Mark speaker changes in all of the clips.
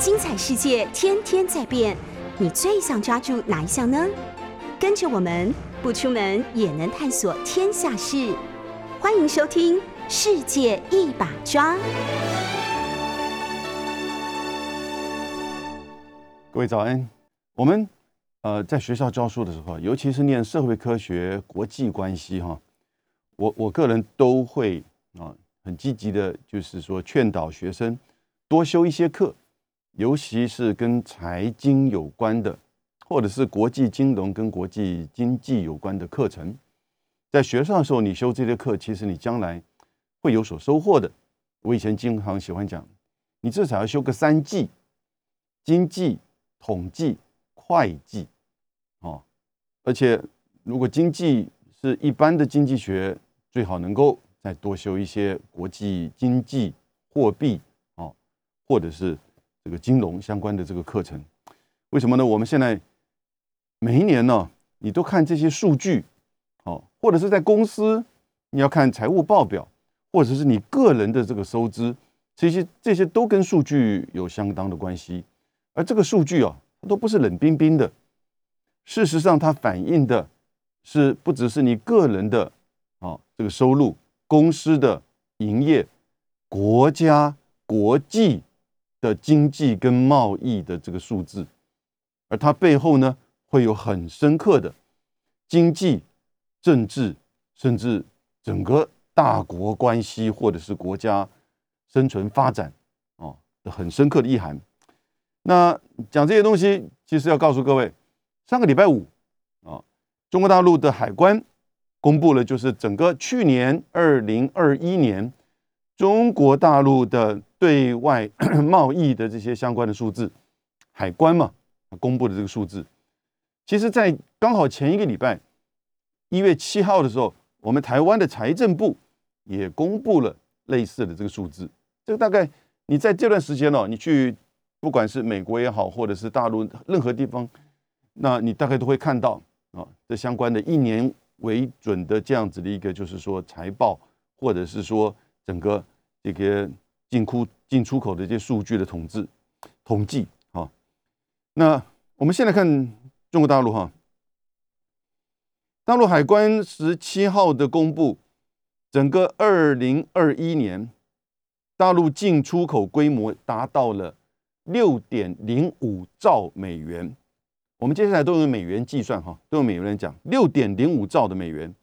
Speaker 1: 精彩世界天天在变，你最想抓住哪一项呢？跟着我们不出门也能探索天下事，欢迎收听《世界一把抓》。
Speaker 2: 各位早安，我们呃在学校教书的时候，尤其是念社会科学、国际关系哈，我我个人都会啊很积极的，就是说劝导学生多修一些课。尤其是跟财经有关的，或者是国际金融跟国际经济有关的课程，在学上的时候，你修这些课，其实你将来会有所收获的。我以前经常喜欢讲，你至少要修个三季：经济、统计、会计，哦。而且如果经济是一般的经济学，最好能够再多修一些国际经济、货币，哦，或者是。这个金融相关的这个课程，为什么呢？我们现在每一年呢，你都看这些数据，哦，或者是在公司你要看财务报表，或者是你个人的这个收支，这些这些都跟数据有相当的关系。而这个数据啊，都不是冷冰冰的，事实上它反映的是不只是你个人的啊这个收入，公司的营业，国家国际。的经济跟贸易的这个数字，而它背后呢，会有很深刻的经济、政治，甚至整个大国关系，或者是国家生存发展哦的很深刻的意涵。那讲这些东西，其实要告诉各位，上个礼拜五啊，中国大陆的海关公布了，就是整个去年二零二一年中国大陆的。对外 贸易的这些相关的数字，海关嘛公布的这个数字，其实，在刚好前一个礼拜，一月七号的时候，我们台湾的财政部也公布了类似的这个数字。这个大概你在这段时间哦，你去不管是美国也好，或者是大陆任何地方，那你大概都会看到啊，这相关的一年为准的这样子的一个，就是说财报，或者是说整个这个。进库进出口的这些数据的统计统计啊，那我们现在看中国大陆哈，大陆海关十七号的公布，整个二零二一年大陆进出口规模达到了六点零五兆美元，我们接下来都用美元计算哈，都用美元来讲，六点零五兆的美元，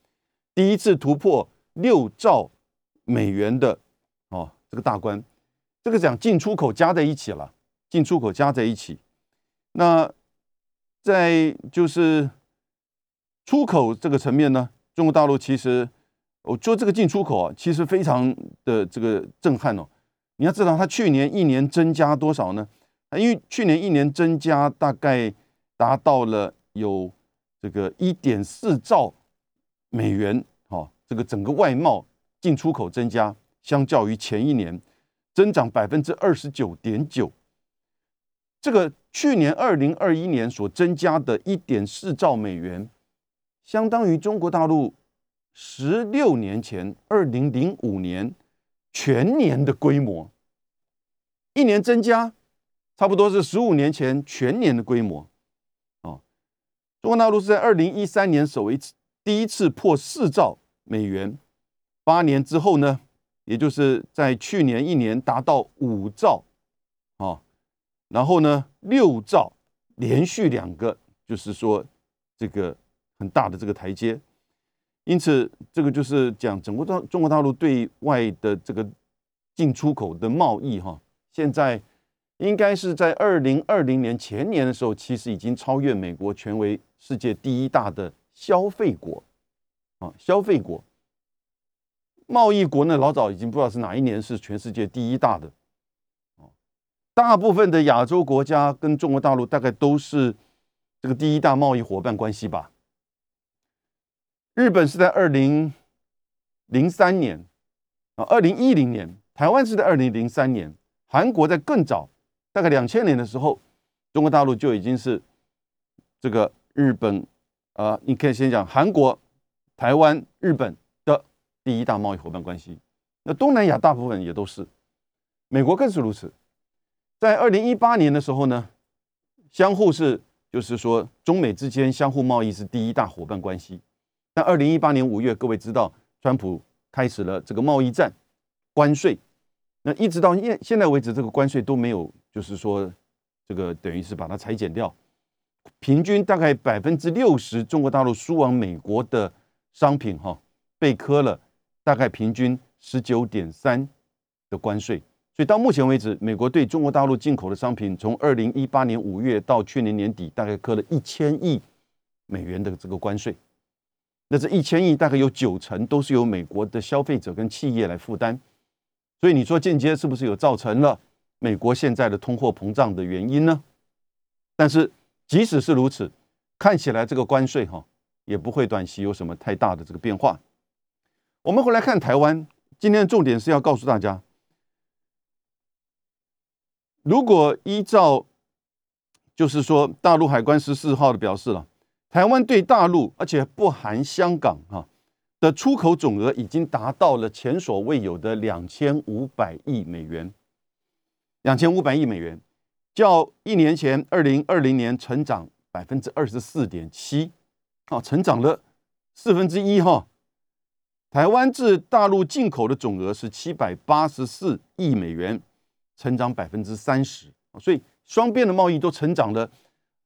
Speaker 2: 第一次突破六兆美元的。哦这个大关，这个讲进出口加在一起了，进出口加在一起。那在就是出口这个层面呢，中国大陆其实我做这个进出口啊，其实非常的这个震撼哦。你要知道，它去年一年增加多少呢？因为去年一年增加大概达到了有这个一点四兆美元，哦，这个整个外贸进出口增加。相较于前一年，增长百分之二十九点九。这个去年二零二一年所增加的一点四兆美元，相当于中国大陆十六年前二零零五年全年的规模。一年增加，差不多是十五年前全年的规模。哦，中国大陆是在二零一三年首一次第一次破四兆美元，八年之后呢？也就是在去年一年达到五兆，啊，然后呢六兆，连续两个，就是说这个很大的这个台阶，因此这个就是讲整个大中国大陆对外的这个进出口的贸易哈，现在应该是在二零二零年前年的时候，其实已经超越美国，成为世界第一大的消费国，啊，消费国。贸易国呢，老早已经不知道是哪一年是全世界第一大的，哦，大部分的亚洲国家跟中国大陆大概都是这个第一大贸易伙伴关系吧。日本是在二零零三年啊，二零一零年，台湾是在二零零三年，韩国在更早，大概两千年的时候，中国大陆就已经是这个日本，呃，你可以先讲韩国、台湾、日本。第一大贸易伙伴关系，那东南亚大部分也都是，美国更是如此。在二零一八年的时候呢，相互是就是说中美之间相互贸易是第一大伙伴关系。但二零一八年五月，各位知道，川普开始了这个贸易战，关税。那一直到现现在为止，这个关税都没有，就是说这个等于是把它裁减掉，平均大概百分之六十中国大陆输往美国的商品哈被磕了大概平均十九点三的关税。所以到目前为止，美国对中国大陆进口的商品，从二零一八年五月到去年年底，大概扣了一千亿美元的这个关税。那这一千亿大概有九成都是由美国的消费者跟企业来负担。所以你说间接是不是有造成了美国现在的通货膨胀的原因呢？但是即使是如此，看起来这个关税哈也不会短期有什么太大的这个变化。我们回来看台湾，今天的重点是要告诉大家。如果依照，就是说大陆海关十四号的表示了，台湾对大陆，而且不含香港哈的出口总额已经达到了前所未有的两千五百亿美元，两千五百亿美元，较一年前二零二零年成长百分之二十四点七，啊，成长了四分之一哈。台湾至大陆进口的总额是七百八十四亿美元。成长百分之三十所以双边的贸易都成长了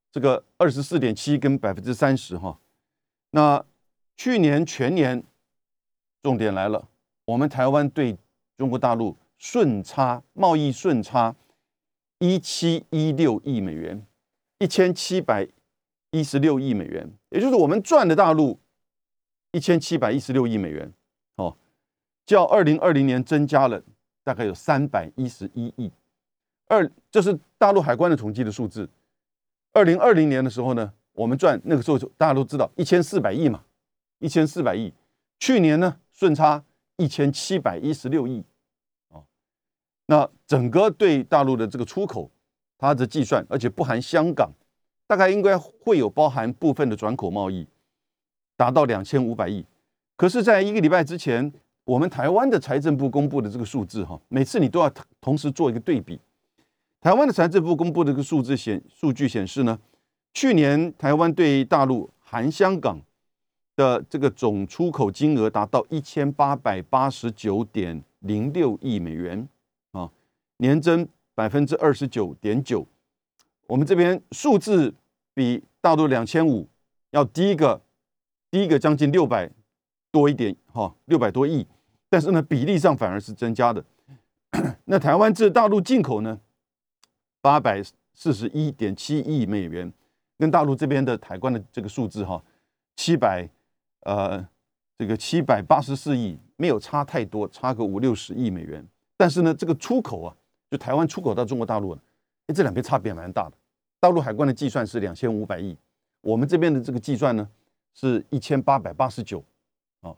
Speaker 2: 这个二十四点七跟百分之三十哈。那去年全年重点来了，我们台湾对中国大陆顺差贸易顺差一七一六亿美元，一千七百一十六亿美元，也就是我们赚的大陆一千七百一十六亿美元哦，较二零二零年增加了。大概有三百一十一亿，二这是大陆海关的统计的数字。二零二零年的时候呢，我们赚那个时候就大家都知道一千四百亿嘛，一千四百亿。去年呢顺差一千七百一十六亿，哦，那整个对大陆的这个出口，它的计算，而且不含香港，大概应该会有包含部分的转口贸易，达到两千五百亿。可是，在一个礼拜之前。我们台湾的财政部公布的这个数字，哈，每次你都要同时做一个对比。台湾的财政部公布的这个数字显数据显示呢，去年台湾对大陆含香港的这个总出口金额达到一千八百八十九点零六亿美元啊，年增百分之二十九点九。我们这边数字比大陆两千五要低一个，第一个将近六百多一点，哈，六百多亿。但是呢，比例上反而是增加的。那台湾至大陆进口呢，八百四十一点七亿美元，跟大陆这边的海关的这个数字哈，七百呃这个七百八十四亿没有差太多，差个五六十亿美元。但是呢，这个出口啊，就台湾出口到中国大陆，哎，这两边差别蛮大的。大陆海关的计算是两千五百亿，我们这边的这个计算呢是一千八百八十九。啊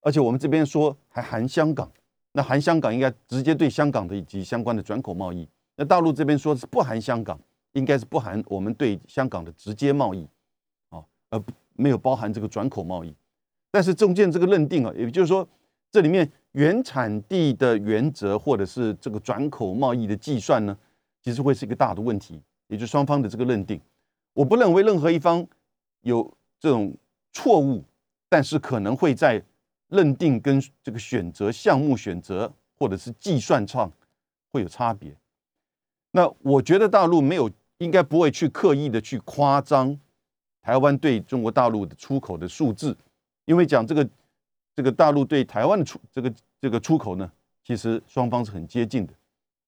Speaker 2: 而且我们这边说还含香港，那含香港应该直接对香港的以及相关的转口贸易。那大陆这边说是不含香港，应该是不含我们对香港的直接贸易，啊，而没有包含这个转口贸易。但是中间这个认定啊，也就是说这里面原产地的原则或者是这个转口贸易的计算呢，其实会是一个大的问题，也就双方的这个认定。我不认为任何一方有这种错误，但是可能会在。认定跟这个选择项目选择或者是计算上会有差别。那我觉得大陆没有应该不会去刻意的去夸张台湾对中国大陆的出口的数字，因为讲这个这个大陆对台湾的出这个这个出口呢，其实双方是很接近的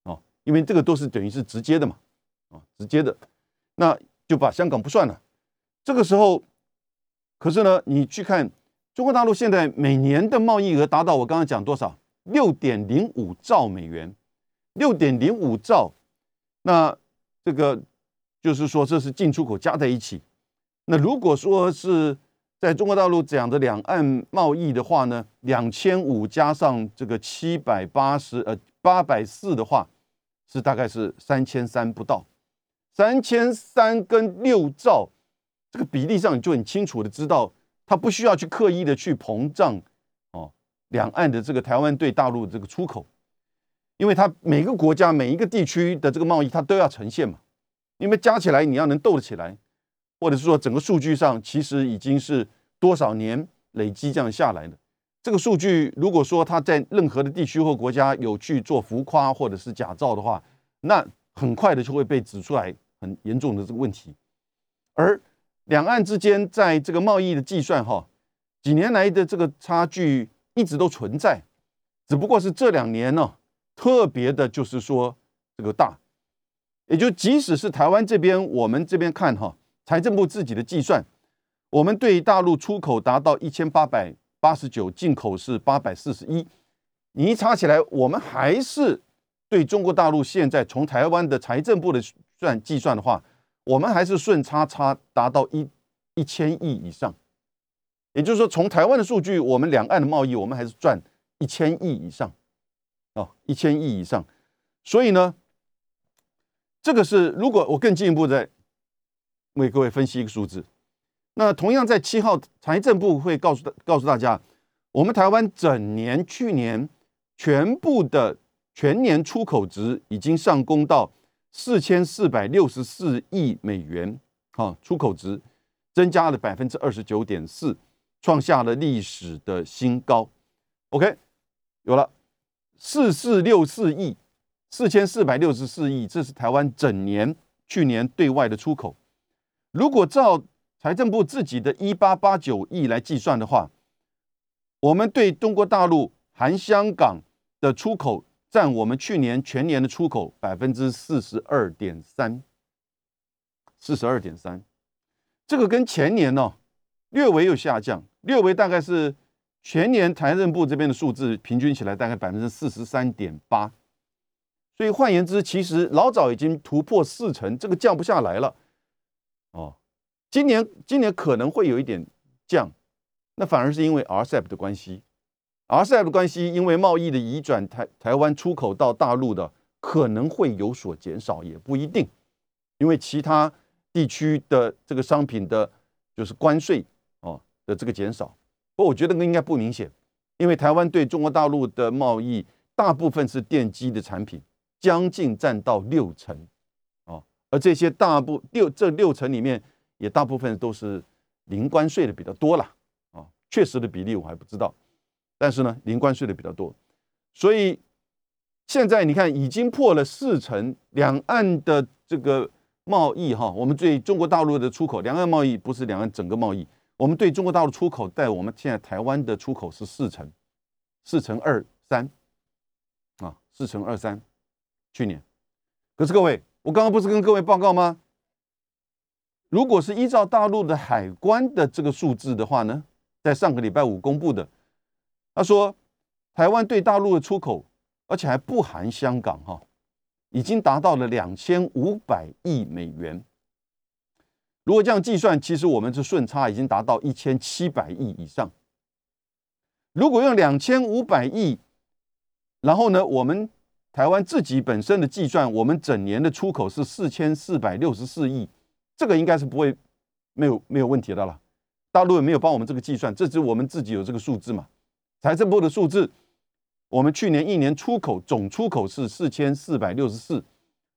Speaker 2: 啊，因为这个都是等于是直接的嘛啊，直接的，那就把香港不算了。这个时候，可是呢，你去看。中国大陆现在每年的贸易额达到我刚刚讲多少？六点零五兆美元，六点零五兆。那这个就是说，这是进出口加在一起。那如果说是在中国大陆讲的两岸贸易的话呢，两千五加上这个七百八十呃八百四的话，是大概是三千三不到。三千三跟六兆这个比例上，你就很清楚的知道。它不需要去刻意的去膨胀，哦，两岸的这个台湾对大陆的这个出口，因为它每个国家每一个地区的这个贸易它都要呈现嘛，因为加起来你要能斗得起来，或者是说整个数据上其实已经是多少年累积这样下来的。这个数据如果说它在任何的地区或国家有去做浮夸或者是假造的话，那很快的就会被指出来很严重的这个问题。而两岸之间在这个贸易的计算哈，几年来的这个差距一直都存在，只不过是这两年呢特别的就是说这个大，也就即使是台湾这边我们这边看哈，财政部自己的计算，我们对大陆出口达到一千八百。八十九，进口是八百四十一，你一查起来，我们还是对中国大陆现在从台湾的财政部的算计算的话，我们还是顺差差达到一一千亿以上，也就是说，从台湾的数据，我们两岸的贸易，我们还是赚一千亿以上，哦，一千亿以上，所以呢，这个是如果我更进一步再为各位分析一个数字。那同样在七号，财政部会告诉告诉大家，我们台湾整年去年全部的全年出口值已经上攻到四千四百六十四亿美元，好，出口值增加了百分之二十九点四，创下了历史的新高。OK，有了四四六四亿，四千四百六十四亿，这是台湾整年去年对外的出口。如果照财政部自己的一八八九亿来计算的话，我们对中国大陆含香港的出口占我们去年全年的出口百分之四十二点三，四十二点三，这个跟前年呢略微有下降，略微大概是全年财政部这边的数字平均起来大概百分之四十三点八，所以换言之，其实老早已经突破四成，这个降不下来了，哦。今年今年可能会有一点降，那反而是因为 RCEP 的关系，RCEP 关系，因为贸易的移转，台台湾出口到大陆的可能会有所减少，也不一定，因为其他地区的这个商品的，就是关税哦的这个减少，不过我觉得应该不明显，因为台湾对中国大陆的贸易大部分是电机的产品，将近占到六成，哦，而这些大部六这六成里面。也大部分都是零关税的比较多了啊，确实的比例我还不知道，但是呢，零关税的比较多，所以现在你看已经破了四成，两岸的这个贸易哈，我们对中国大陆的出口，两岸贸易不是两岸整个贸易，我们对中国大陆出口，在我们现在台湾的出口是四成，四成二三啊，四成二三，去年，可是各位，我刚刚不是跟各位报告吗？如果是依照大陆的海关的这个数字的话呢，在上个礼拜五公布的，他说台湾对大陆的出口，而且还不含香港哈，已经达到了两千五百亿美元。如果这样计算，其实我们这顺差已经达到一千七百亿以上。如果用两千五百亿，然后呢，我们台湾自己本身的计算，我们整年的出口是四千四百六十四亿。这个应该是不会没有没有问题的了，大陆也没有帮我们这个计算，这是我们自己有这个数字嘛？财政部的数字，我们去年一年出口总出口是四千四百六十四，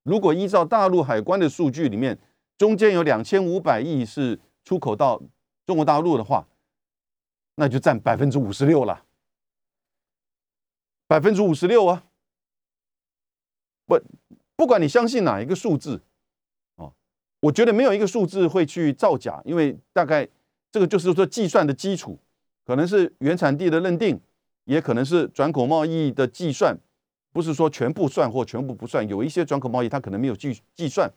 Speaker 2: 如果依照大陆海关的数据里面，中间有两千五百亿是出口到中国大陆的话，那就占百分之五十六了，百分之五十六啊！不，不管你相信哪一个数字。哦我觉得没有一个数字会去造假，因为大概这个就是说计算的基础，可能是原产地的认定，也可能是转口贸易的计算，不是说全部算或全部不算。有一些转口贸易它可能没有计计算。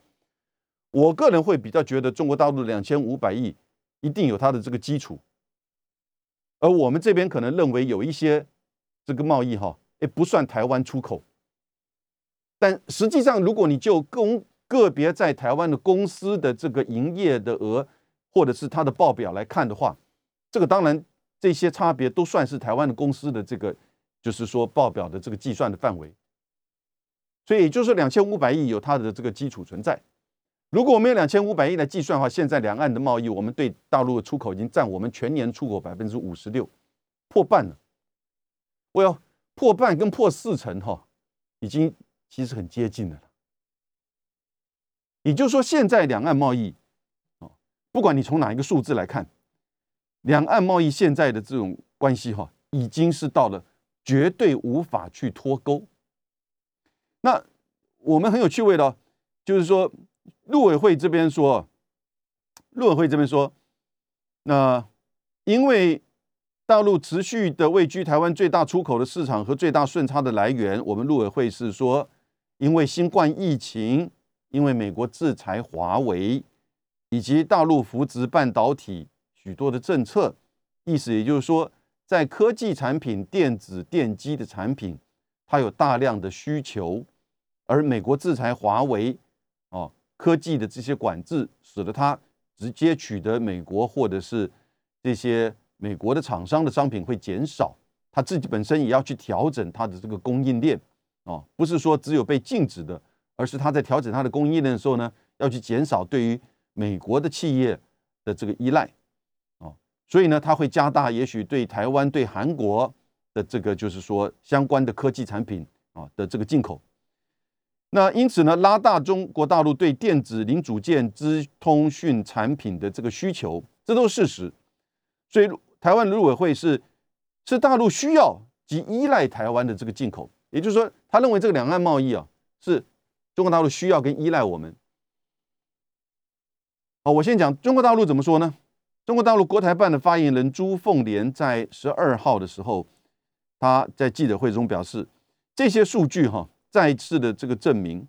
Speaker 2: 我个人会比较觉得中国大陆的两千五百亿一定有它的这个基础，而我们这边可能认为有一些这个贸易哈，也不算台湾出口，但实际上如果你就公个别在台湾的公司的这个营业的额，或者是它的报表来看的话，这个当然这些差别都算是台湾的公司的这个，就是说报表的这个计算的范围。所以也就是两千五百亿有它的这个基础存在。如果我们用两千五百亿来计算的话，现在两岸的贸易，我们对大陆的出口已经占我们全年出口百分之五十六，破半了。我要破半跟破四成哈，已经其实很接近了。也就是说，现在两岸贸易，哦，不管你从哪一个数字来看，两岸贸易现在的这种关系哈，已经是到了绝对无法去脱钩。那我们很有趣味的，就是说，陆委会这边说，陆委会这边说，那因为大陆持续的位居台湾最大出口的市场和最大顺差的来源，我们陆委会是说，因为新冠疫情。因为美国制裁华为，以及大陆扶植半导体许多的政策，意思也就是说，在科技产品、电子电机的产品，它有大量的需求，而美国制裁华为，哦，科技的这些管制，使得它直接取得美国或者是这些美国的厂商的商品会减少，它自己本身也要去调整它的这个供应链，哦，不是说只有被禁止的。而是他在调整他的供应链的时候呢，要去减少对于美国的企业的这个依赖，所以呢，他会加大也许对台湾、对韩国的这个就是说相关的科技产品啊的这个进口。那因此呢，拉大中国大陆对电子零组件、资通讯产品的这个需求，这都是事实。所以台湾陆委会是是大陆需要及依赖台湾的这个进口，也就是说，他认为这个两岸贸易啊是。中国大陆需要跟依赖我们。好，我先讲中国大陆怎么说呢？中国大陆国台办的发言人朱凤莲在十二号的时候，他在记者会中表示，这些数据哈，再次的这个证明，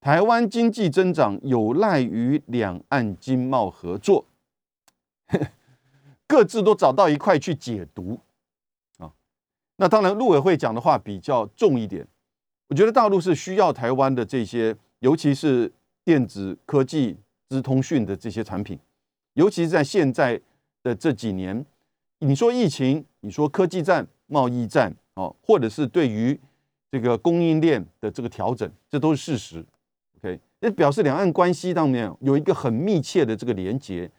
Speaker 2: 台湾经济增长有赖于两岸经贸合作，各自都找到一块去解读啊。那当然，陆委会讲的话比较重一点。我觉得大陆是需要台湾的这些，尤其是电子科技、资通讯的这些产品，尤其是在现在的这几年，你说疫情，你说科技战、贸易战，哦，或者是对于这个供应链的这个调整，这都是事实。OK，那表示两岸关系当中有一个很密切的这个连接，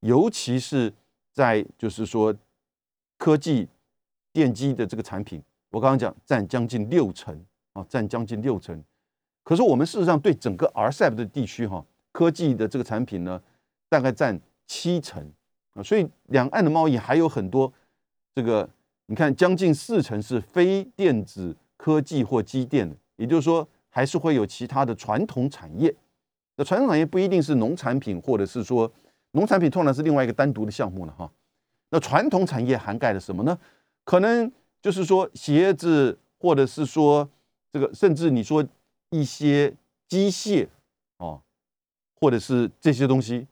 Speaker 2: 尤其是在就是说科技电机的这个产品，我刚刚讲占将近六成。啊，占将近六成，可是我们事实上对整个 RCEP 的地区哈，科技的这个产品呢，大概占七成啊，所以两岸的贸易还有很多这个，你看将近四成是非电子科技或机电的，也就是说还是会有其他的传统产业。那传统产业不一定是农产品，或者是说农产品通常是另外一个单独的项目了哈。那传统产业涵盖了什么呢？可能就是说鞋子，或者是说。这个甚至你说一些机械哦，或者是这些东西，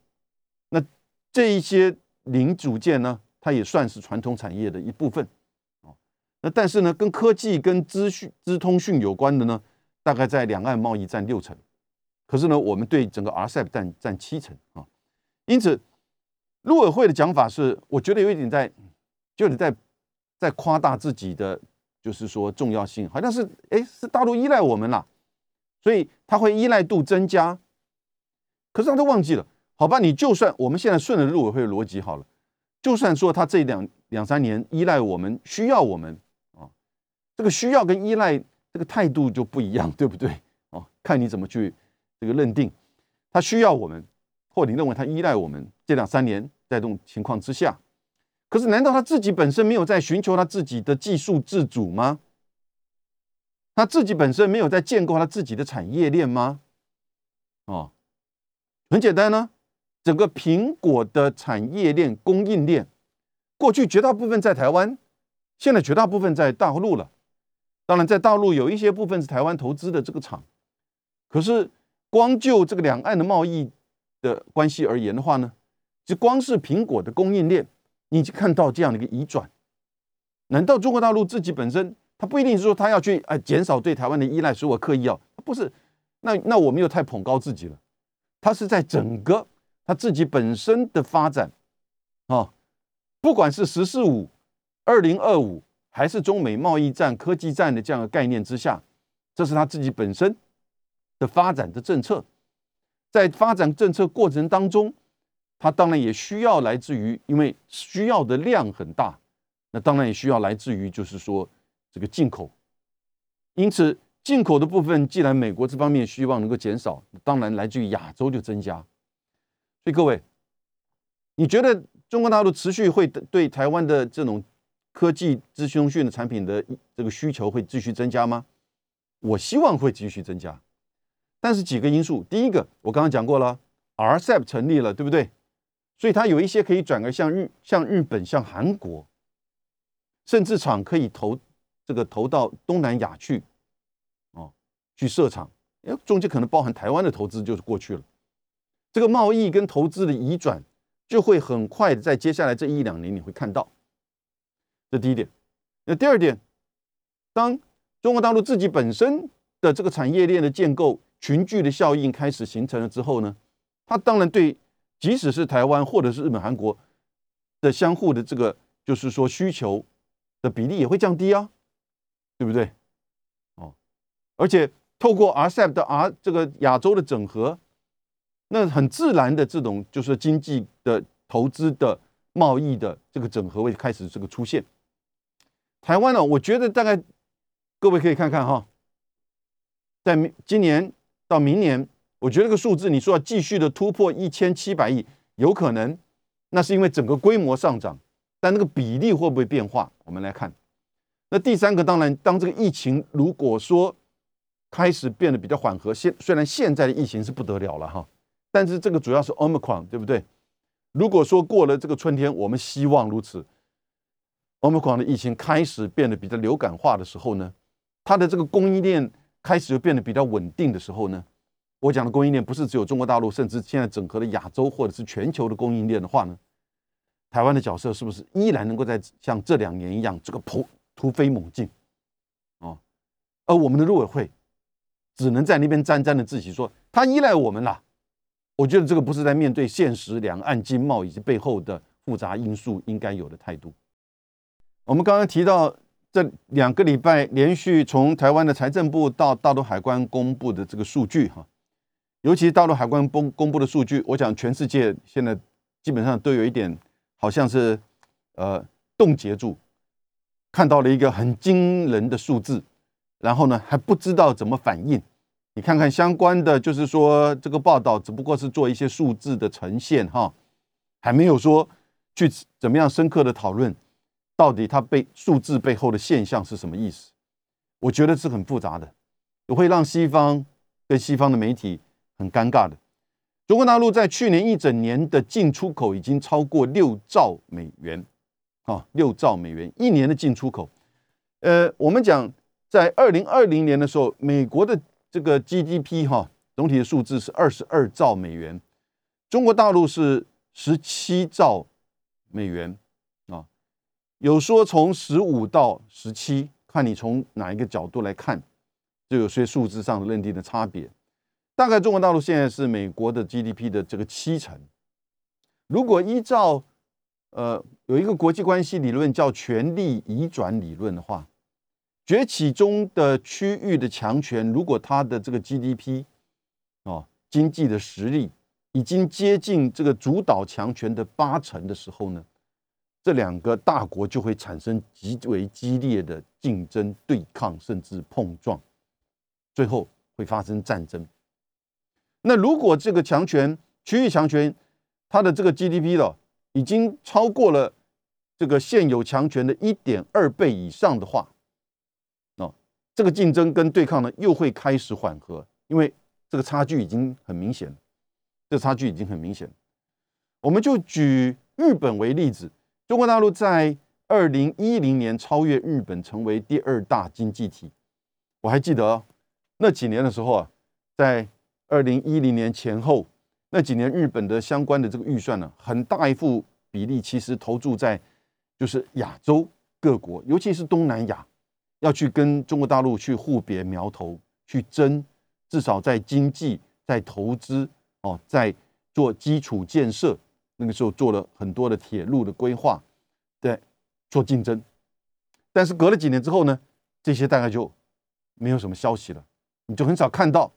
Speaker 2: 这一些零组件呢，它也算是传统产业的一部分哦。那但是呢，跟科技、跟资讯、资通讯有关的呢，大概在两岸贸易占六成，可是呢，我们对整个 RCEP 占占七成啊。因此，陆委会的讲法是，我觉得有一点在，就你在在夸大自己的。就是说重要性好像是哎是大陆依赖我们了，所以它会依赖度增加。可是他都忘记了，好吧？你就算我们现在顺着陆委会的逻辑好了，就算说他这两两三年依赖我们，需要我们啊，这个需要跟依赖这个态度就不一样，对不对？哦，看你怎么去这个认定，他需要我们，或你认为他依赖我们，这两三年在这种情况之下。可是，难道他自己本身没有在寻求他自己的技术自主吗？他自己本身没有在建构他自己的产业链吗？哦，很简单呢，整个苹果的产业链供应链，过去绝大部分在台湾，现在绝大部分在大陆了。当然，在大陆有一些部分是台湾投资的这个厂。可是，光就这个两岸的贸易的关系而言的话呢，就光是苹果的供应链。你看到这样的一个移转，难道中国大陆自己本身，他不一定是说他要去哎减少对台湾的依赖，所以我刻意要不是？那那我们又太捧高自己了。他是在整个他自己本身的发展啊，不管是“十四五”、“二零二五”还是中美贸易战、科技战的这样的概念之下，这是他自己本身的发展的政策，在发展政策过程当中。他当然也需要来自于，因为需要的量很大，那当然也需要来自于，就是说这个进口。因此，进口的部分，既然美国这方面希望能够减少，当然来自于亚洲就增加。所以各位，你觉得中国大陆持续会对台湾的这种科技资讯通讯的产品的这个需求会继续增加吗？我希望会继续增加。但是几个因素，第一个我刚刚讲过了，RCEP 成立了，对不对？所以它有一些可以转而向日、向日本、向韩国，甚至厂可以投这个投到东南亚去，哦，去设厂，哎中间可能包含台湾的投资就是过去了。这个贸易跟投资的移转就会很快的在接下来这一两年你会看到。这第一点。那第二点，当中国大陆自己本身的这个产业链的建构。群聚的效应开始形成了之后呢，它当然对，即使是台湾或者是日本、韩国的相互的这个，就是说需求的比例也会降低啊，对不对？哦，而且透过 RCEP 的 R 这个亚洲的整合，那很自然的这种就是经济的投资的贸易的这个整合会开始这个出现。台湾呢，我觉得大概各位可以看看哈，在今年。到明年，我觉得这个数字，你说要继续的突破一千七百亿，有可能，那是因为整个规模上涨，但那个比例会不会变化？我们来看。那第三个，当然，当这个疫情如果说开始变得比较缓和，现虽然现在的疫情是不得了了哈，但是这个主要是 Omicron，对不对？如果说过了这个春天，我们希望如此，Omicron 的疫情开始变得比较流感化的时候呢，它的这个供应链。开始就变得比较稳定的时候呢，我讲的供应链不是只有中国大陆，甚至现在整合的亚洲或者是全球的供应链的话呢，台湾的角色是不是依然能够在像这两年一样这个突突飞猛进？哦，而我们的陆委会只能在那边沾沾的自喜，说他依赖我们啦。我觉得这个不是在面对现实两岸经贸以及背后的复杂因素应该有的态度。我们刚刚提到。这两个礼拜连续从台湾的财政部到大陆海关公布的这个数据哈，尤其大陆海关公公布的数据，我讲全世界现在基本上都有一点好像是呃冻结住，看到了一个很惊人的数字，然后呢还不知道怎么反应。你看看相关的，就是说这个报道只不过是做一些数字的呈现哈，还没有说去怎么样深刻的讨论。到底它背数字背后的现象是什么意思？我觉得是很复杂的，也会让西方跟西方的媒体很尴尬的。中国大陆在去年一整年的进出口已经超过六兆美元，啊，六兆美元一年的进出口。呃，我们讲在二零二零年的时候，美国的这个 GDP 哈，总体的数字是二十二兆美元，中国大陆是十七兆美元啊。有说从十五到十七，看你从哪一个角度来看，就有些数字上认定的差别。大概中国大陆现在是美国的 GDP 的这个七成。如果依照呃有一个国际关系理论叫权力移转理论的话，崛起中的区域的强权，如果它的这个 GDP 哦经济的实力已经接近这个主导强权的八成的时候呢？这两个大国就会产生极为激烈的竞争、对抗，甚至碰撞，最后会发生战争。那如果这个强权、区域强权，它的这个 GDP 了，已经超过了这个现有强权的一点二倍以上的话，这个竞争跟对抗呢，又会开始缓和，因为这个差距已经很明显，这差距已经很明显。我们就举日本为例子。中国大陆在二零一零年超越日本，成为第二大经济体。我还记得那几年的时候啊，在二零一零年前后那几年，日本的相关的这个预算呢，很大一副比例其实投注在就是亚洲各国，尤其是东南亚，要去跟中国大陆去互别苗头，去争，至少在经济、在投资哦，在做基础建设。那个时候做了很多的铁路的规划，对，做竞争，但是隔了几年之后呢，这些大概就没有什么消息了，你就很少看到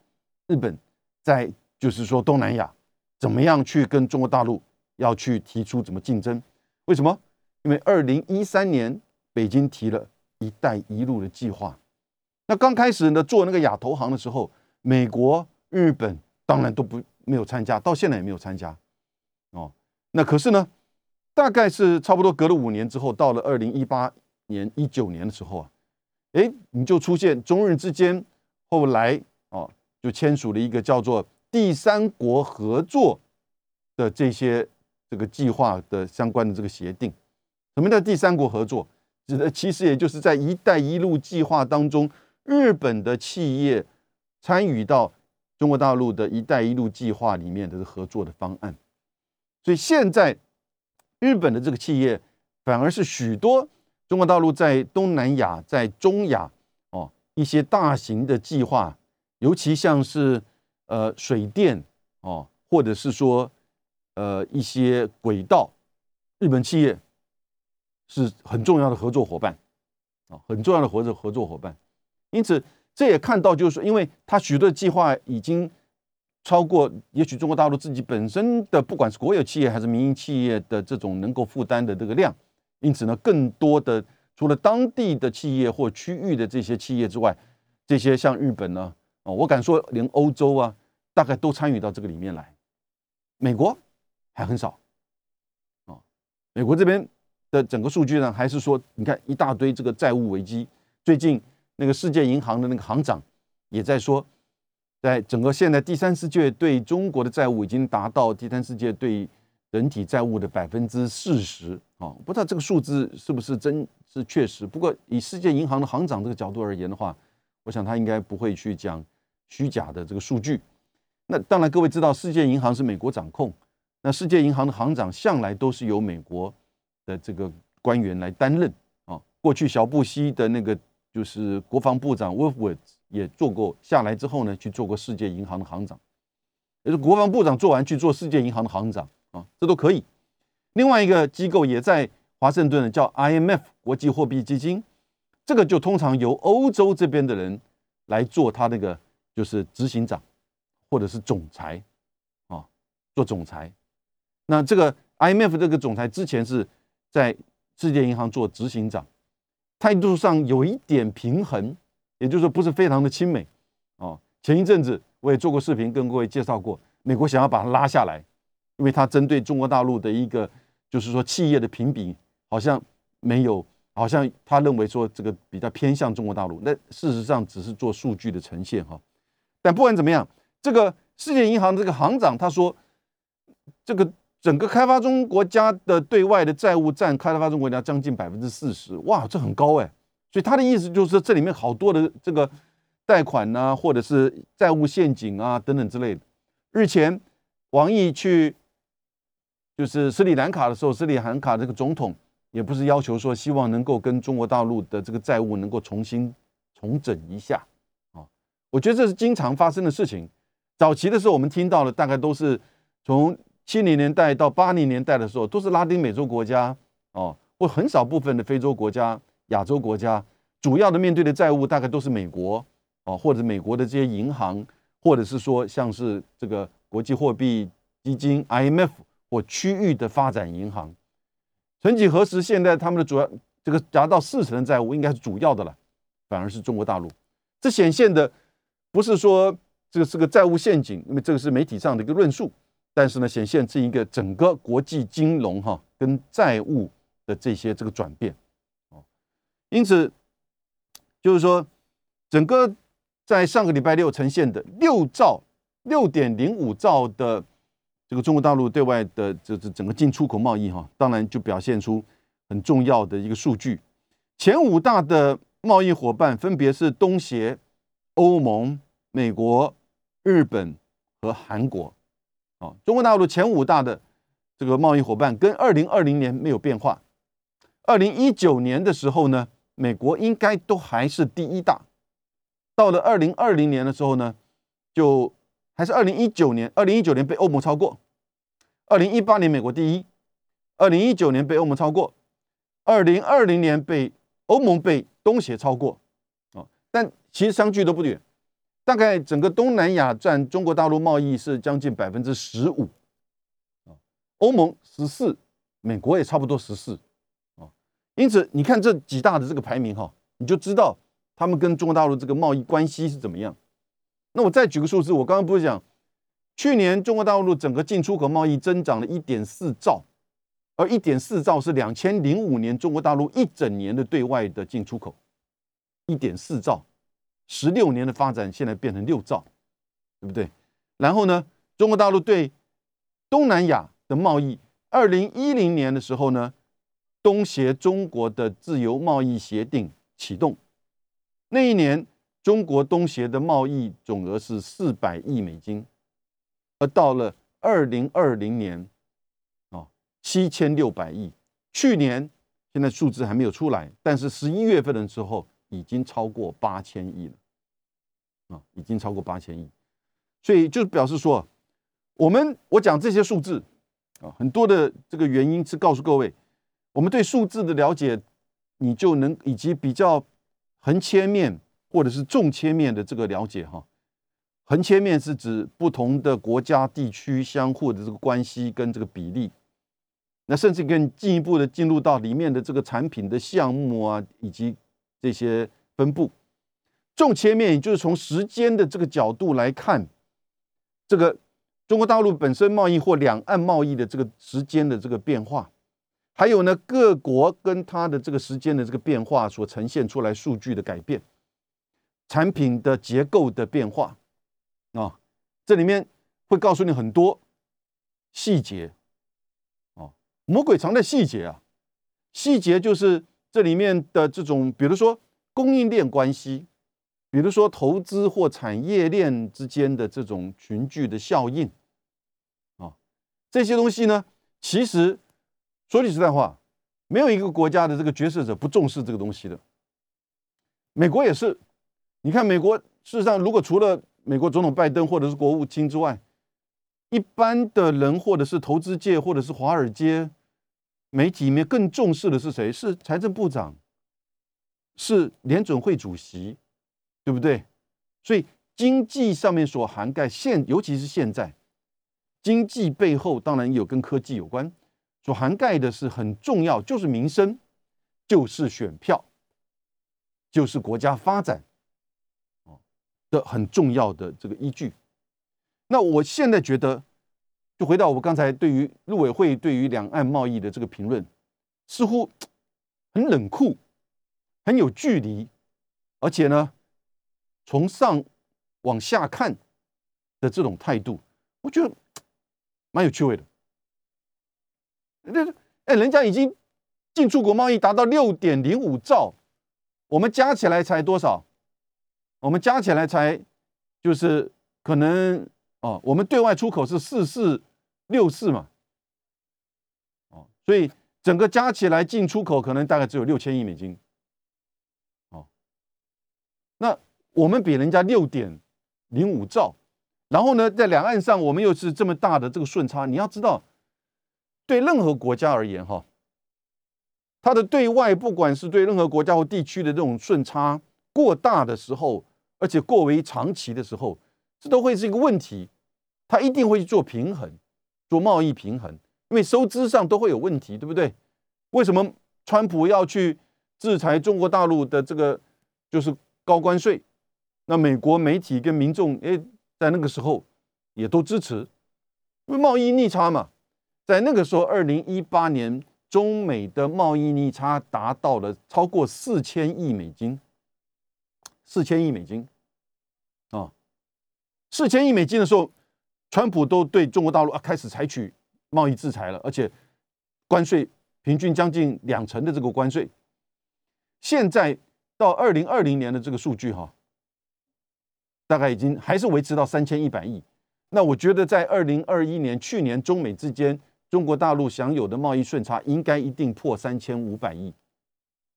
Speaker 2: 日本在就是说东南亚怎么样去跟中国大陆要去提出怎么竞争？为什么？因为二零一三年北京提了一带一路的计划，那刚开始呢做那个亚投行的时候，美国、日本当然都不没有参加，到现在也没有参加。哦，那可是呢，大概是差不多隔了五年之后，到了二零一八年、一九年的时候啊，哎，你就出现中日之间后来哦，就签署了一个叫做第三国合作的这些这个计划的相关的这个协定。什么叫第三国合作？指的其实也就是在“一带一路”计划当中，日本的企业参与到中国大陆的一带一路计划里面的合作的方案。所以现在日本的这个企业反而是许多中国大陆在东南亚、在中亚哦一些大型的计划，尤其像是呃水电哦，或者是说呃一些轨道，日本企业。是很重要的合作伙伴，啊，很重要的合作合作伙伴。因此，这也看到，就是说，因为它许多计划已经超过，也许中国大陆自己本身的，不管是国有企业还是民营企业的这种能够负担的这个量。因此呢，更多的除了当地的企业或区域的这些企业之外，这些像日本呢，啊，我敢说连欧洲啊，大概都参与到这个里面来。美国还很少，啊，美国这边。的整个数据呢，还是说，你看一大堆这个债务危机。最近那个世界银行的那个行长也在说，在整个现在第三世界对中国的债务已经达到第三世界对整体债务的百分之四十啊！不知道这个数字是不是真是确实。不过以世界银行的行长这个角度而言的话，我想他应该不会去讲虚假的这个数据。那当然，各位知道世界银行是美国掌控，那世界银行的行长向来都是由美国。的这个官员来担任啊，过去小布希的那个就是国防部长 Wolfowitz 也做过，下来之后呢，去做过世界银行的行长，也是国防部长做完去做世界银行的行长啊，这都可以。另外一个机构也在华盛顿的叫 IMF 国际货币基金，这个就通常由欧洲这边的人来做他那个就是执行长或者是总裁啊，做总裁。那这个 IMF 这个总裁之前是。在世界银行做执行长，态度上有一点平衡，也就是说不是非常的亲美哦。前一阵子我也做过视频跟各位介绍过，美国想要把它拉下来，因为它针对中国大陆的一个就是说企业的评比好像没有，好像他认为说这个比较偏向中国大陆，那事实上只是做数据的呈现哈。但不管怎么样，这个世界银行这个行长他说这个。整个开发中国家的对外的债务占开发中国家将近百分之四十，哇，这很高哎！所以他的意思就是这里面好多的这个贷款呐，或者是债务陷阱啊等等之类的。日前，王毅去就是斯里兰卡的时候，斯里兰卡这个总统也不是要求说希望能够跟中国大陆的这个债务能够重新重整一下啊。我觉得这是经常发生的事情。早期的时候我们听到的大概都是从。七零年代到八零年代的时候，都是拉丁美洲国家哦，或很少部分的非洲国家、亚洲国家，主要的面对的债务大概都是美国哦，或者美国的这些银行，或者是说像是这个国际货币基金 IMF 或区域的发展银行。曾几何时，现在他们的主要这个达到四成的债务应该是主要的了，反而是中国大陆。这显现的不是说这个是个债务陷阱，因为这个是媒体上的一个论述。但是呢，显现这一个整个国际金融哈跟债务的这些这个转变，哦，因此就是说，整个在上个礼拜六呈现的六兆六点零五兆的这个中国大陆对外的这这整个进出口贸易哈，当然就表现出很重要的一个数据，前五大的贸易伙伴分别是东协、欧盟、美国、日本和韩国。中国大陆前五大的这个贸易伙伴跟二零二零年没有变化。二零一九年的时候呢，美国应该都还是第一大。到了二零二零年的时候呢，就还是二零一九年，二零一九年被欧盟超过。二零一八年美国第一，二零一九年被欧盟超过，二零二零年被欧盟被东协超过。啊，但其实相距都不远。大概整个东南亚占中国大陆贸易是将近百分之十五，啊，欧盟十四，美国也差不多十四，啊，因此你看这几大的这个排名哈，你就知道他们跟中国大陆这个贸易关系是怎么样？那我再举个数字，我刚刚不是讲，去年中国大陆整个进出口贸易增长了一点四兆，而一点四兆是两千零五年中国大陆一整年的对外的进出口，一点四兆，十六年的发展现在变成六兆，对不对？然后呢，中国大陆对东南亚的贸易，二零一零年的时候呢，东协中国的自由贸易协定启动，那一年。中国东协的贸易总额是四百亿美金，而到了二零二零年，哦，七千六百亿。去年现在数字还没有出来，但是十一月份的时候已经超过八千亿了，啊，已经超过八千亿。所以就表示说，我们我讲这些数字啊，很多的这个原因是告诉各位，我们对数字的了解，你就能以及比较横切面。或者是纵切面的这个了解哈，横切面是指不同的国家地区相互的这个关系跟这个比例，那甚至更进一步的进入到里面的这个产品的项目啊，以及这些分布。纵切面也就是从时间的这个角度来看，这个中国大陆本身贸易或两岸贸易的这个时间的这个变化，还有呢各国跟它的这个时间的这个变化所呈现出来数据的改变。产品的结构的变化啊，这里面会告诉你很多细节啊，魔鬼藏在细节啊，细节就是这里面的这种，比如说供应链关系，比如说投资或产业链之间的这种群聚的效应啊，这些东西呢，其实说句实在话，没有一个国家的这个决策者不重视这个东西的，美国也是。你看，美国事实上，如果除了美国总统拜登或者是国务卿之外，一般的人或者是投资界或者是华尔街媒体里面更重视的是谁？是财政部长，是联准会主席，对不对？所以经济上面所涵盖现，尤其是现在，经济背后当然有跟科技有关，所涵盖的是很重要，就是民生，就是选票，就是国家发展。的很重要的这个依据，那我现在觉得，就回到我刚才对于陆委会对于两岸贸易的这个评论，似乎很冷酷，很有距离，而且呢，从上往下看的这种态度，我觉得蛮有趣味的。那哎，人家已经进出口贸易达到六点零五兆，我们加起来才多少？我们加起来才就是可能哦，我们对外出口是四四六四嘛，哦，所以整个加起来进出口可能大概只有六千亿美金，哦，那我们比人家六点零五兆，然后呢，在两岸上我们又是这么大的这个顺差，你要知道，对任何国家而言哈，它的对外不管是对任何国家或地区的这种顺差过大的时候。而且过为长期的时候，这都会是一个问题。他一定会去做平衡，做贸易平衡，因为收支上都会有问题，对不对？为什么川普要去制裁中国大陆的这个就是高关税？那美国媒体跟民众，诶，在那个时候也都支持，因为贸易逆差嘛。在那个时候，二零一八年，中美的贸易逆差达到了超过四千亿美金，四千亿美金。啊，四千亿美金的时候，川普都对中国大陆啊开始采取贸易制裁了，而且关税平均将近两成的这个关税。现在到二零二零年的这个数据哈，大概已经还是维持到三千一百亿。那我觉得在二零二一年去年中美之间，中国大陆享有的贸易顺差应该一定破三千五百亿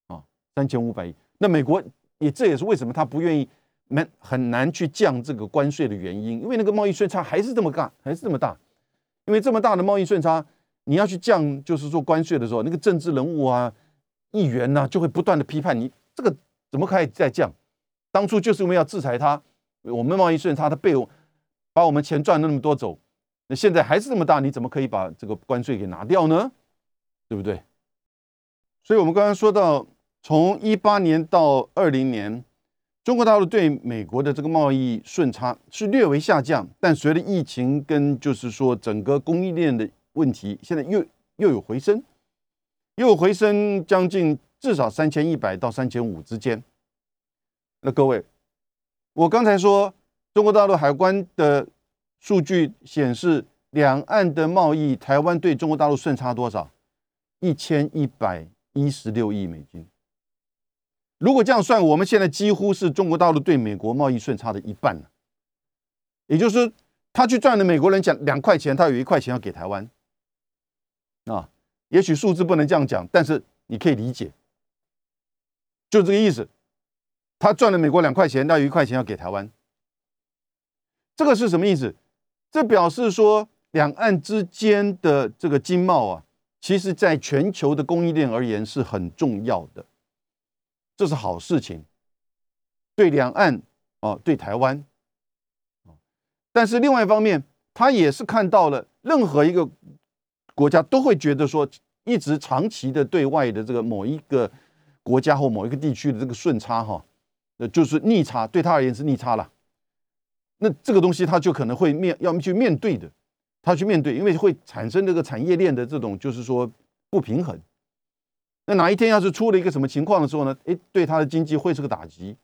Speaker 2: 啊，三千五百亿。那美国也这也是为什么他不愿意。难很难去降这个关税的原因，因为那个贸易顺差还是这么大，还是这么大。因为这么大的贸易顺差，你要去降，就是说关税的时候，那个政治人物啊、议员呐，就会不断的批判你，这个怎么可以再降？当初就是因为要制裁他，我们贸易顺差他被我把我们钱赚了那么多走，那现在还是这么大，你怎么可以把这个关税给拿掉呢？对不对？所以我们刚刚说到，从一八年到二零年。中国大陆对美国的这个贸易顺差是略微下降，但随着疫情跟就是说整个供应链的问题，现在又又有回升，又有回升将近至少三千一百到三千五之间。那各位，我刚才说中国大陆海关的数据显示，两岸的贸易，台湾对中国大陆顺差多少？一千一百一十六亿美金。如果这样算，我们现在几乎是中国大陆对美国贸易顺差的一半了。也就是说，他去赚了美国人讲两块钱，他有一块钱要给台湾。啊，也许数字不能这样讲，但是你可以理解，就这个意思。他赚了美国两块钱，那有一块钱要给台湾。这个是什么意思？这表示说，两岸之间的这个经贸啊，其实在全球的供应链而言是很重要的。这是好事情，对两岸啊，对台湾但是另外一方面，他也是看到了任何一个国家都会觉得说，一直长期的对外的这个某一个国家或某一个地区的这个顺差哈，呃，就是逆差，对他而言是逆差了。那这个东西他就可能会面要么去面对的，他去面对，因为会产生这个产业链的这种就是说不平衡。那哪一天要是出了一个什么情况的时候呢？诶，对他的经济会是个打击，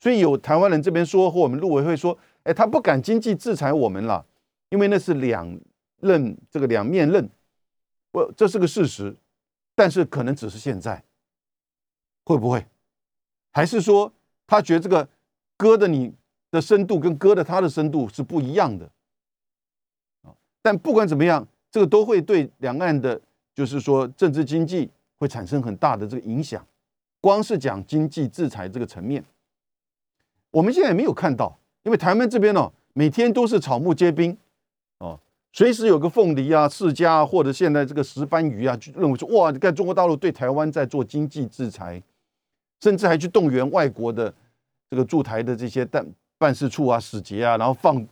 Speaker 2: 所以有台湾人这边说，或我们陆委会说，诶，他不敢经济制裁我们了，因为那是两刃这个两面刃，不，这是个事实，但是可能只是现在，会不会？还是说他觉得这个割的你的深度跟割的他的深度是不一样的但不管怎么样，这个都会对两岸的，就是说政治经济。会产生很大的这个影响，光是讲经济制裁这个层面，我们现在也没有看到，因为台湾这边呢，每天都是草木皆兵，哦，随时有个凤梨啊、世家或者现在这个石斑鱼啊，就认为说哇，你看中国大陆对台湾在做经济制裁，甚至还去动员外国的这个驻台的这些办办事处啊、使节啊，然后放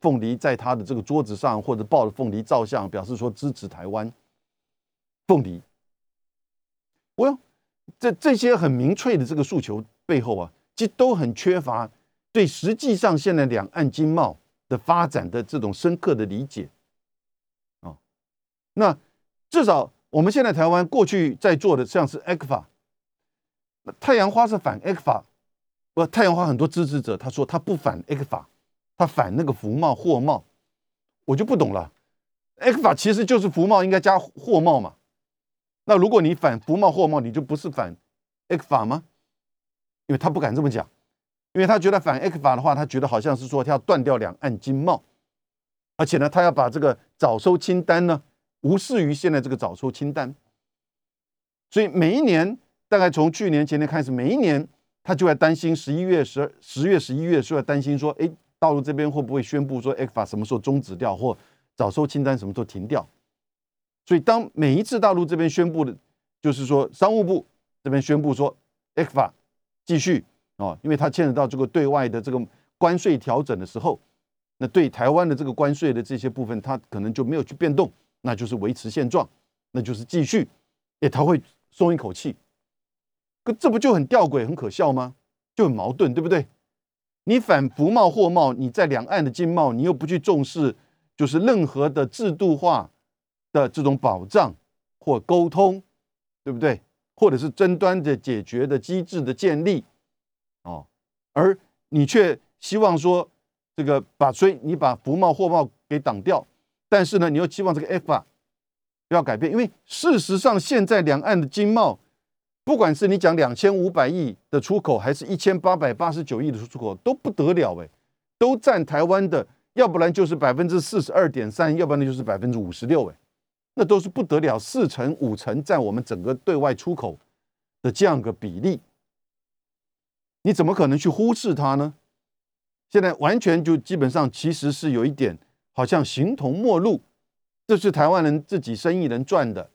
Speaker 2: 凤梨在他的这个桌子上，或者抱着凤梨照相，表示说支持台湾凤梨。我这这些很明确的这个诉求背后啊，其实都很缺乏对实际上现在两岸经贸的发展的这种深刻的理解啊。那至少我们现在台湾过去在做的像是 a f 法，太阳花是反 a f 法，不，太阳花很多支持者他说他不反 a f 法，他反那个服贸货贸，我就不懂了 a f 法其实就是服贸应该加货贸嘛。那如果你反服贸货贸，你就不是反 X 法吗？因为他不敢这么讲，因为他觉得反 X 法的话，他觉得好像是说他要断掉两岸经贸，而且呢，他要把这个早收清单呢无视于现在这个早收清单。所以每一年，大概从去年前年开始，每一年他就在担心十一月十二、十月十一月是在担心说，哎，大陆这边会不会宣布说 X 法什么时候终止掉，或早收清单什么时候停掉？所以，当每一次大陆这边宣布的，就是说商务部这边宣布说 X 法继续啊，因为它牵扯到这个对外的这个关税调整的时候，那对台湾的这个关税的这些部分，它可能就没有去变动，那就是维持现状，那就是继续，哎，他会松一口气。可这不就很吊诡、很可笑吗？就很矛盾，对不对？你反服贸货贸，你在两岸的经贸，你又不去重视，就是任何的制度化。的这种保障或沟通，对不对？或者是争端的解决的机制的建立，哦，而你却希望说这个把所以你把服贸货贸给挡掉，但是呢，你又期望这个 F 法不要改变，因为事实上现在两岸的经贸，不管是你讲两千五百亿的出口，还是一千八百八十九亿的出口，都不得了哎，都占台湾的，要不然就是百分之四十二点三，要不然就是百分之五十六哎。那都是不得了，四成五成在我们整个对外出口的这样个比例，你怎么可能去忽视它呢？现在完全就基本上其实是有一点好像形同陌路，这是台湾人自己生意人赚的，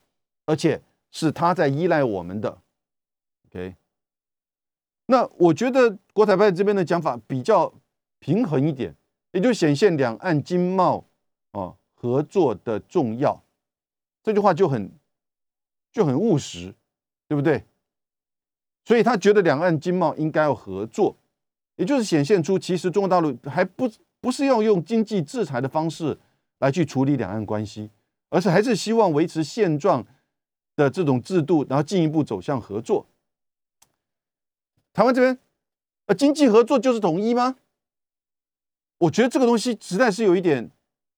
Speaker 2: 而且是他在依赖我们的。OK，那我觉得国台办这边的讲法比较平衡一点，也就显现两岸经贸啊合作的重要。这句话就很就很务实，对不对？所以他觉得两岸经贸应该要合作，也就是显现出，其实中国大陆还不不是要用经济制裁的方式来去处理两岸关系，而是还是希望维持现状的这种制度，然后进一步走向合作。台湾这边，呃，经济合作就是统一吗？我觉得这个东西实在是有一点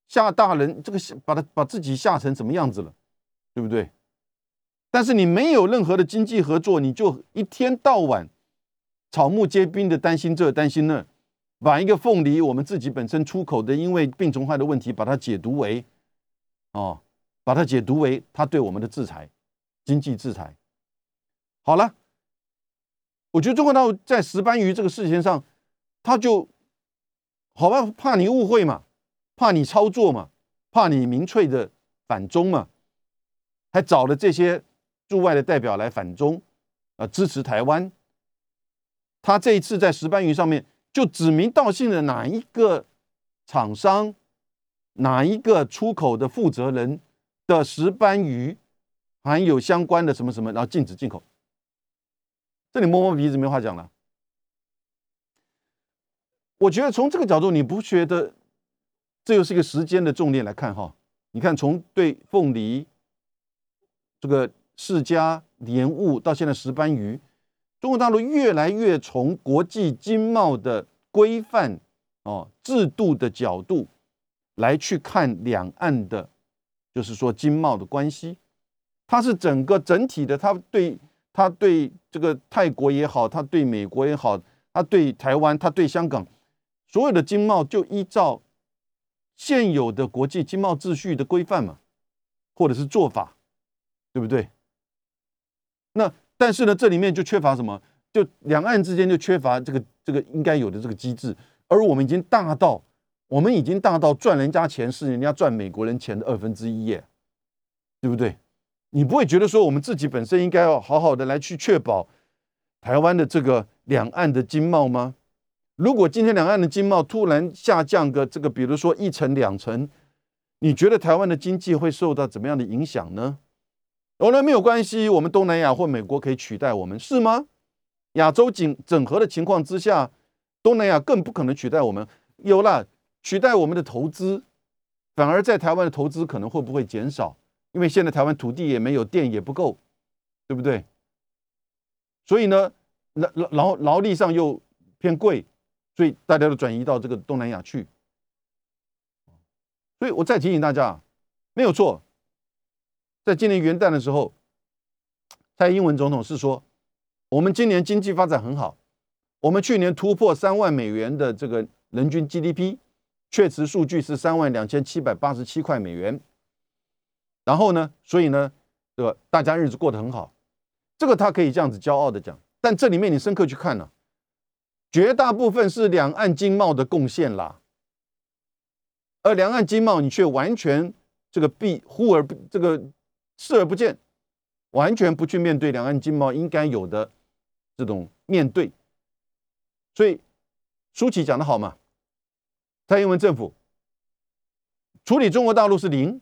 Speaker 2: 吓大人，这个把他把自己吓成什么样子了，对不对？但是你没有任何的经济合作，你就一天到晚草木皆兵的担心这担心那，把一个凤梨我们自己本身出口的因为病虫害的问题，把它解读为哦，把它解读为他对我们的制裁，经济制裁。好了，我觉得中国大陆在石斑鱼这个事情上，他就。好吧，怕你误会嘛，怕你操作嘛，怕你民粹的反中嘛，还找了这些驻外的代表来反中，啊，支持台湾。他这一次在石斑鱼上面就指名道姓的哪一个厂商，哪一个出口的负责人的石斑鱼含有相关的什么什么，然后禁止进口。这里摸摸鼻子没话讲了。我觉得从这个角度，你不觉得这又是一个时间的重点来看哈？你看，从对凤梨、这个世家莲雾到现在石斑鱼，中国大陆越来越从国际经贸的规范哦制度的角度来去看两岸的，就是说经贸的关系，它是整个整体的，它对它对这个泰国也好，它对美国也好，它对台湾，它对香港。所有的经贸就依照现有的国际经贸秩序的规范嘛，或者是做法，对不对？那但是呢，这里面就缺乏什么？就两岸之间就缺乏这个这个应该有的这个机制。而我们已经大到，我们已经大到赚人家钱是人家赚美国人钱的二分之一耶，对不对？你不会觉得说我们自己本身应该要好好的来去确保台湾的这个两岸的经贸吗？如果今天两岸的经贸突然下降个这个，比如说一成两成，你觉得台湾的经济会受到怎么样的影响呢？哦，那没有关系，我们东南亚或美国可以取代我们，是吗？亚洲整整合的情况之下，东南亚更不可能取代我们。有了取代我们的投资，反而在台湾的投资可能会不会减少？因为现在台湾土地也没有，电也不够，对不对？所以呢，劳劳劳劳力上又偏贵。所以大家都转移到这个东南亚去，所以我再提醒大家，没有错，在今年元旦的时候，蔡英文总统是说，我们今年经济发展很好，我们去年突破三万美元的这个人均 GDP，确实数据是三万两千七百八十七块美元。然后呢，所以呢，这个大家日子过得很好，这个他可以这样子骄傲的讲，但这里面你深刻去看呢。绝大部分是两岸经贸的贡献啦，而两岸经贸你却完全这个避忽而这个视而不见，完全不去面对两岸经贸应该有的这种面对。所以舒淇讲的好嘛，蔡英文政府处理中国大陆是零，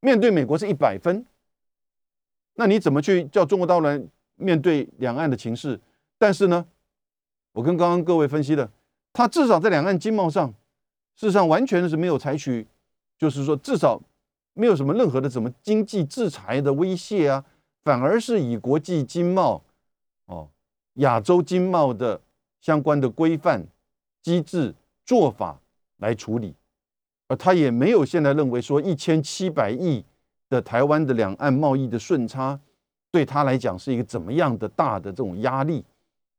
Speaker 2: 面对美国是一百分，那你怎么去叫中国大陆来面对两岸的情势？但是呢？我跟刚刚各位分析的，他至少在两岸经贸上，事实上完全是没有采取，就是说至少没有什么任何的什么经济制裁的威胁啊，反而是以国际经贸哦、亚洲经贸的相关的规范机制做法来处理，而他也没有现在认为说一千七百亿的台湾的两岸贸易的顺差对他来讲是一个怎么样的大的这种压力。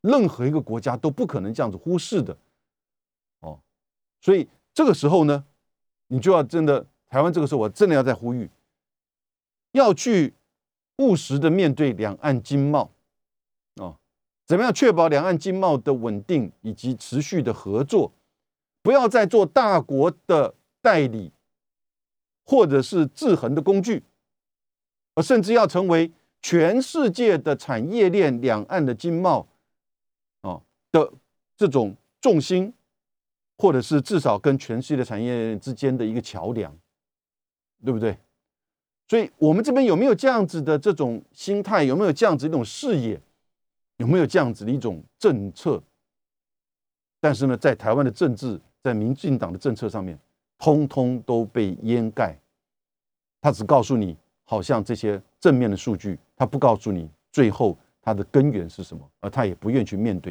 Speaker 2: 任何一个国家都不可能这样子忽视的，哦，所以这个时候呢，你就要真的台湾这个时候，我真的要在呼吁，要去务实的面对两岸经贸，哦，怎么样确保两岸经贸的稳定以及持续的合作，不要再做大国的代理，或者是制衡的工具，而甚至要成为全世界的产业链两岸的经贸啊。的这种重心，或者是至少跟全世界的产业之间的一个桥梁，对不对？所以，我们这边有没有这样子的这种心态？有没有这样子一种视野？有没有这样子的一种政策？但是呢，在台湾的政治，在民进党的政策上面，通通都被掩盖。他只告诉你，好像这些正面的数据，他不告诉你最后它的根源是什么，而他也不愿去面对。